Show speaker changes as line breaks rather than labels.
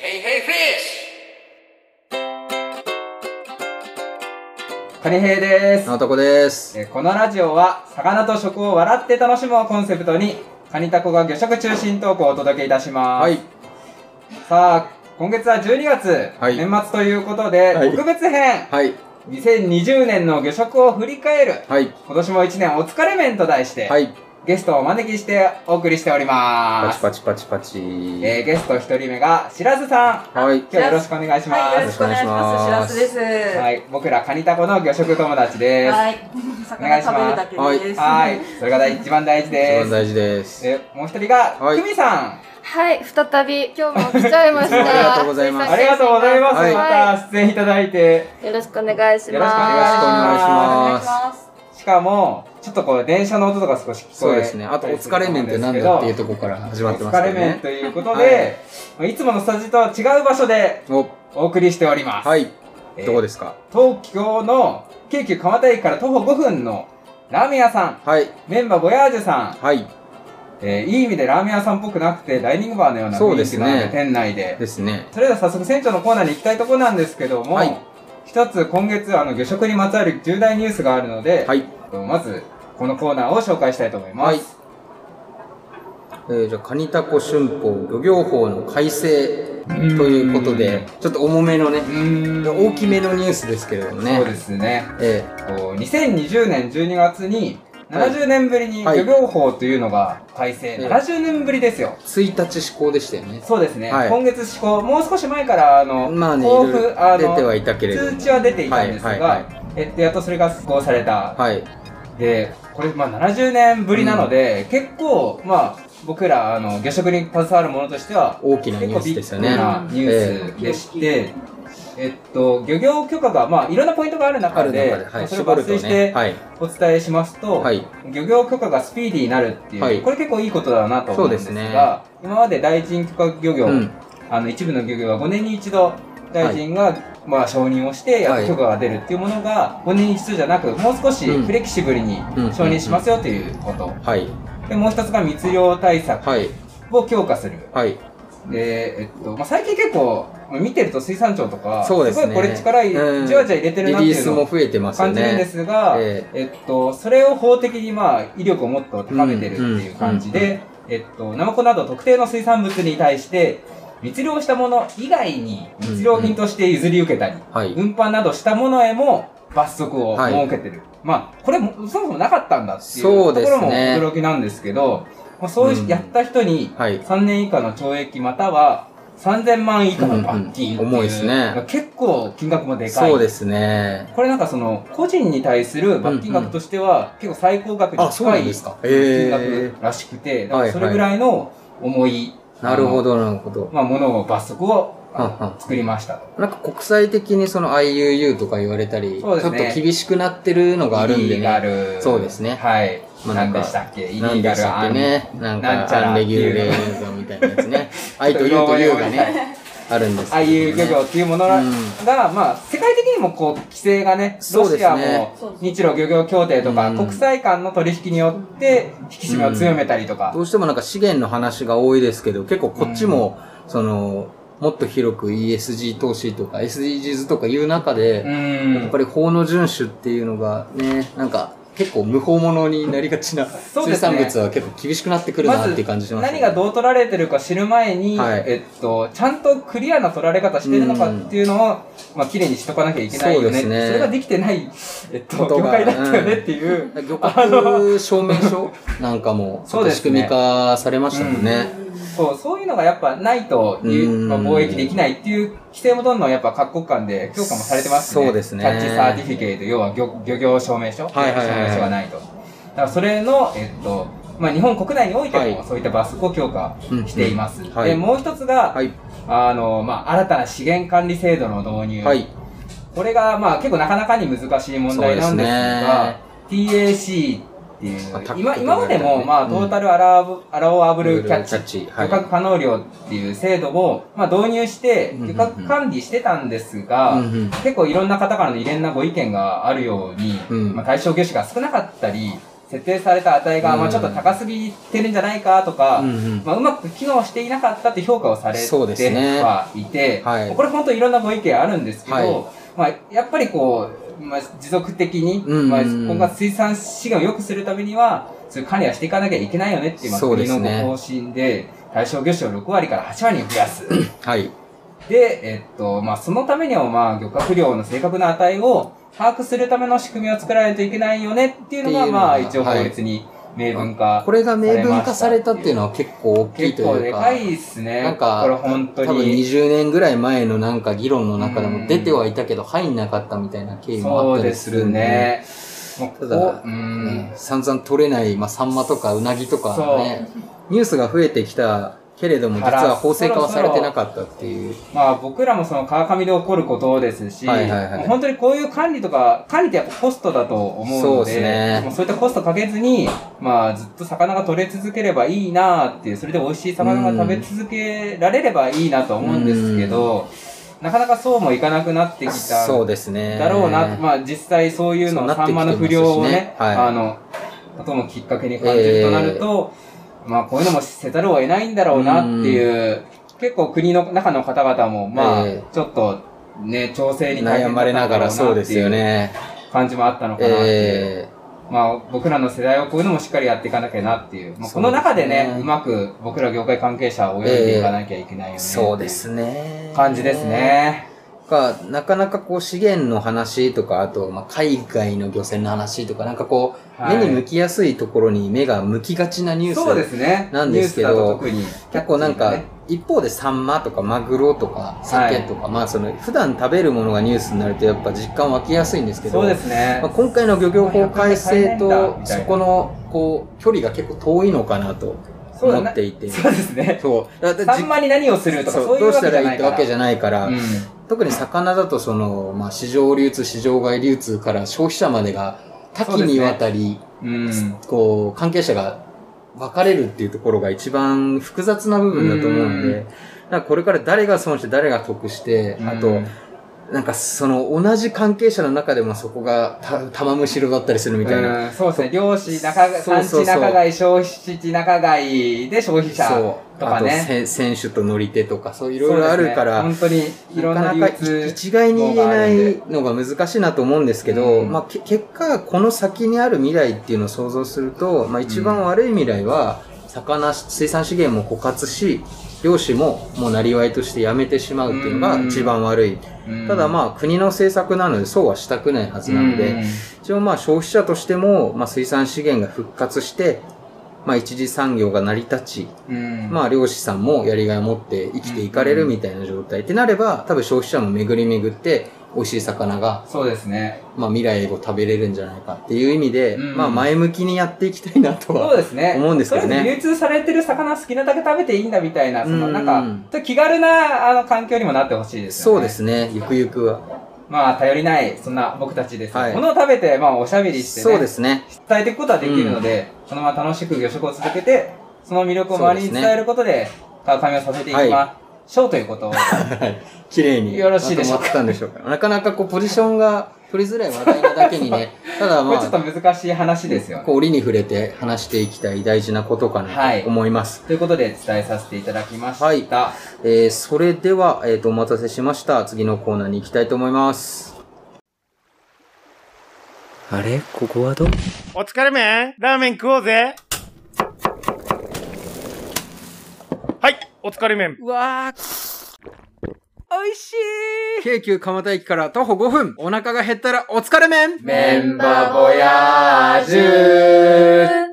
hey, hey, fish!
カニヘイです。
直子です。
えーこのラジオは、魚と食を笑って楽しむをコンセプトに、カニタコが魚食中心トークをお届けいたします。
はい。
さあ、今月は12月、
はい
年末ということで、
はい
特別編、
はい。
2020年の魚食を振り返る、
はい。
今年も1年お疲れ面と題して、
はい。
ゲストをお招きしてお送りしており
パ
ます。
チパチパチパチ。
えーゲスト1人目が、しらすさん。
はい。
今日はよろしくお願いします。
はい、よろしくお願いします。しらすです。
はい、僕らカニタコの魚食友達です。
はい。魚食べるだけです。
はい、それが第一番大事
一
です。
番大事です。
で、もう一人が、
はい
久美さ
はい、再び今日も来ちゃいました。
ありがとうございます
ん。ありがとうございます。
はい
また出演いただいて。
よろしくお願いします。
よろしくお願いしますかも、ちょっとこう、電車の音とか少し聞こえ
そうですね。あと、お疲れ麺ってなんだっていうところから始まってますから
お疲れ麺
ね。
ということで、い、つものスタジオとは違う場所で
お、
お送りしております。
はい。
えー
どこですか？
東京の京急蒲田駅から徒歩5分のラーメン屋さん、
はい。
メンバーボヤージュさん、
はい。
えーいい意味でラーメン屋さんっぽくなくて、ダイニングバーのような雰囲
そうですね
気のある店内で。
ですね。
それでは早速船長のコーナーに行きたいところなんですけども、
はい
一つ今月あの魚食にまつわる重大ニュースがあるので、
はい。
まずこのコーナーを紹介したいと思います。
はいえー、じゃあ、カニタコ春報漁業法の改正ということで、ちょっと重めのね大きめのニュースですけれどもね。
そうですね。
え
こう2020年12月に
はい
70年ぶりに
はい
漁業法というのが改正、
ええ
70年ぶりですよ。
ー、1日施行でしたよね。
そうですね、
はい
今月施行、もう少し前からあの、
まあね、
交付あの
ろ出てはいたけれども。
通知は出ていたんですが、
はいはいはい
えっと、やっとそれが施行された
はい。
で、これ、まあ、70年ぶりなので、結構、まあ、僕ら、あの、魚食に携わるものとしては、
大きなニュースですよね。
ニュースでして、えっと、漁業許可が、まあ、いろんなポイントがある
あ
中で、
る中で、はい、
それを抜粋して。お伝えしますと、
はい。
漁業許可がスピーディーになるっていう、
はい
これ結構いいことだなと思うんですが、今まで第一許可漁業、
うん。
あの一部の漁業は5年に一度大臣が、まあ、承認をして
はい
許可が出るっていうものが5年に一度じゃなくもう少し
うん
フレキシブルに
うん
承認しますよということ、
はい。
でもう一つが密漁対策
はい。
を強化する、
はい。
で、えっとまあ、最近結構まあ見てると水産庁とか
そうですね。
ごいこれ力い
うん。
じわじわ入れてる
リ
なっていうのを
リースも増えてますよね。
感じるんですが、
え
え。っと、それを法的にまあ威力をもっと高めてるっていう感じ
うん。うん。
で、えっと、ナマコなど特定の水産物に対して密漁したもの以外に密漁品として譲り受けたり、
はい。
運搬などしたものへも罰則を設けてる。まあ、これもそもそもなかったんだっていうところも驚きなんですけど、まあ、そういう
うん
やった人に
はい。
3年以下の懲役または3000万以下の罰金っていう、
うんうん重いですね
結構金額もでかい。
そうですね。
これなんかその個人に対する罰金額としては結構最高額に近い金
んですか。え
額らしくて、それぐらいの重い、
ー。なるほど、なるほど。
まあ、ものを罰則を作りましたと。
なんか国際的にその IUU とか言われたり、ちょっと厳しくなってるのがあるんでね。
ル。
そうですね。
はい。
まあなん
でしたっけ？イリ
何
ーガル
でしたっけね？なんか、アンレギュレーゾンみたいなやつね。愛と U と U がね、あるんです
ああいう漁業っていうものが、
うん。
まあ、世界的にもこう、規制がね、ロシアも日露漁業協定とか、
うん。
国際間の取引によって引き締めを強めたりとか、
どうしてもなんか資源の話が多いですけど、結構こっちも、その、もっと広く ESG 投資とか SDGs とかいう中で、
うん。
やっぱり法の遵守っていうのがね、なんか結構無法者になりがちな水産物は結構厳しくなってくるなっていう感じします
何がどう取られてるか知る前に、
はい。
えっと、ちゃんとクリアな取られ方してるのかっていうのを、まあ、綺麗にしとかなきゃいけないよね。
そうですね。
それができてない、えっと、業界だったよねっていう。
漁獲証明書なんかも、
そうですね。
仕組み化されましたもんね。
そう、そういうのがやっぱないとまあ、貿易できないっていう規制もどんどんやっぱ各国間で強化もされてますね。
そうですね
キャッチサーティフィケート、要は漁漁業証明書、
はいはいはいはい
証明書がないと。だからそれの、えっと、まあ、日本国内において
はい
もそういった罰則を強化しています。
うんはい
で、もう一つが、
はい。
あの、まあ、新たな資源管理制度の導入。
はい。
これが、まあ、結構なかなかに難しい問題なんですが、TAC っていう今
と
今までも、
ね。
まあ、
うん。
トータルアラブ、アラオアブルキャッチ、
キャッチ。はい。
漁獲可能量っていう制度を、まあ、導入して、
うんうんうん。
漁獲管理してたんですが、
うんうん。
結構いろんな方からの異例なご意見があるように、
うん。
まあ、対象魚種が少なかったり設定された値が、
うん。
まあちょっと高すぎてるんじゃないかとか、
うんうん。
まあうまく機能していなかったって評価をされてはいて、
はい。
これ本当いろんなご意見あるんですけど、
はい。
まあやっぱりこう、まあ持続的に、
うんうん
まあ今後は水産資源を良くするためには、そういう管理はしていかなきゃいけないよねっていう、まあ国の方針で、対象魚種を6割から8割に増やす。
はい。
で、えっと、まあ、そのためには、まあ、漁獲量の正確な値を把握するための仕組みを作らないといけないよねっていうのが、まあ、一応法律に明文化。
これが明文化されたっていうのは結構大きい
結構
というか。
でかいっすね。
なんか、
これ本当
多分
に。
20年ぐらい前のなんか議論の中で
うん
も出てはいたけど入んなかったみたいな経緯もあ
そう
ったり
ですす
るんで。
ね。もうこ
ただ
こ、うん
ね、散々取れない、まあ、サンマとかウナギとかね、ニュースが増えてきたけれども、実は法制化はされてなかったっていう。
まあ僕らもその川上で起こることですし、
はいはいはい
本当にこういう管理とか、管理ってやっぱコストだと思うので、
そうね
もうそういったコストかけずに、まあずっと魚が取れ続ければいいなっていう、それで美味しい魚が食べ続けられればいいなと思うんですけど、なかなかそうもいかなくなってきた。
そうですね。
だろうな、まあ実際そういうの、サンマの不良をね、
ねはい
あの、こともきっかけに感じるとなると、まあこういうのもせざるを得ないんだろうなっていう、結構国の中の方々も、まあ、
え
ちょっとね、調整に
悩まれながらそうですよね。
感じもあったのかなっていう。
え
まあ僕らの世代はこういうのもしっかりやっていかなきゃなっていう。まあ、この中でね
そう
まく僕ら業界関係者を泳いでいかなきゃいけないよね、
ー、そうですね。
感じです。ね。
か、なかなかこう資源の話とか、あと、まあ、海外の漁船の話とか、なんかこう、
はい
目に向きやすいところに目が向きがちなニュース。
そうですね。
なんですけど
ニュースだと特に。
結構なんか
ね、
一方でサンマとかマグロとか鮭とか、まあその普段食べるものがニュースになるとやっぱ実感湧きやすいんですけど、
そうですね
まあ、。今回の漁業法改正とそこのこう距離が結構遠いのかなと思っていて。
そうですね。
そう。だだ
サンマに何をするとか
そう
いうわ
どうしたら
いい
ってわけじゃないから、
うん
特に魚だとその、まあ、市場流通、市場外流通から消費者までが多岐にわたり、
うん。
こう、関係者が分かれるっていうところが一番複雑な部分だと思う
ん
で、なんかこれから誰が損して誰が得して、あと
うん、
なんかその同じ関係者の中でもそこがた玉むしろだったりするみたいな。
うんそうですね。漁師、仲買、産地仲買、消費地仲買で消費者
そう。あと、選手と乗り手とか、そういろいろあるから、
ね本当にいろんな
なかなか一概に言えないのが難しいなと思うんですけど、
うん
まあ、け結果、この先にある未来っていうのを想像すると、まあ、一番悪い未来は、魚、水産資源も枯渇し、漁師ももうなりわいとしてやめてしまうっていうのが一番悪い。
うん。
ただまあ国の政策なのでそうはしたくないはずなので、
うん。
一応まあ消費者としても、まあ、水産資源が復活して、まあ一次産業が成り立ち、
うん。
まあ漁師さんもやりがいを持って生きていかれるみたいな状態ってなれば、多分消費者も巡り巡って美味しい魚が、
そうですね。
まあ未来を食べれるんじゃないかっていう意味で、
うん
まあ前向きにやっていきたいなと
そう
は
ですね。
思うんですけどね
とりあえず流通されてる魚好きなだけ食べていいんだみたいな、その
うん
なんか、ちょっと気軽なあの環境にもなってほしいですよね。
そうですね、ゆくゆくは。
まあ、頼りない、そんな僕たちです。
はい
ものを食べて、まあ、おしゃべりしてね。
そうですね。
伝えていくことはできるので、そのまま楽しく魚食を続けて、その魅力を周りに伝えることで、川上をさせていきましょうということを。
はい。綺麗に。
よろしいでしょうか？
まとまったんでしょうか？なかなかこうポジションが取りづらい話題なだけにね、ただま
これちょっと
あ、
難しい話ですよ。
こう折に触れて話していきたい大事なことかな
はい
と思います。
ということで伝えさせていただきました。
はいえー、それでは、えっ、と、お待たせしました。次のコーナーに行きたいと思います。あれ？ここはど
お疲れ麺ラーメン食おうぜはい、お疲れ麺。
うわー。美味しい。京急蒲田駅から徒歩5分。お腹が減ったらお疲れ麺。
メンバーボヤージュ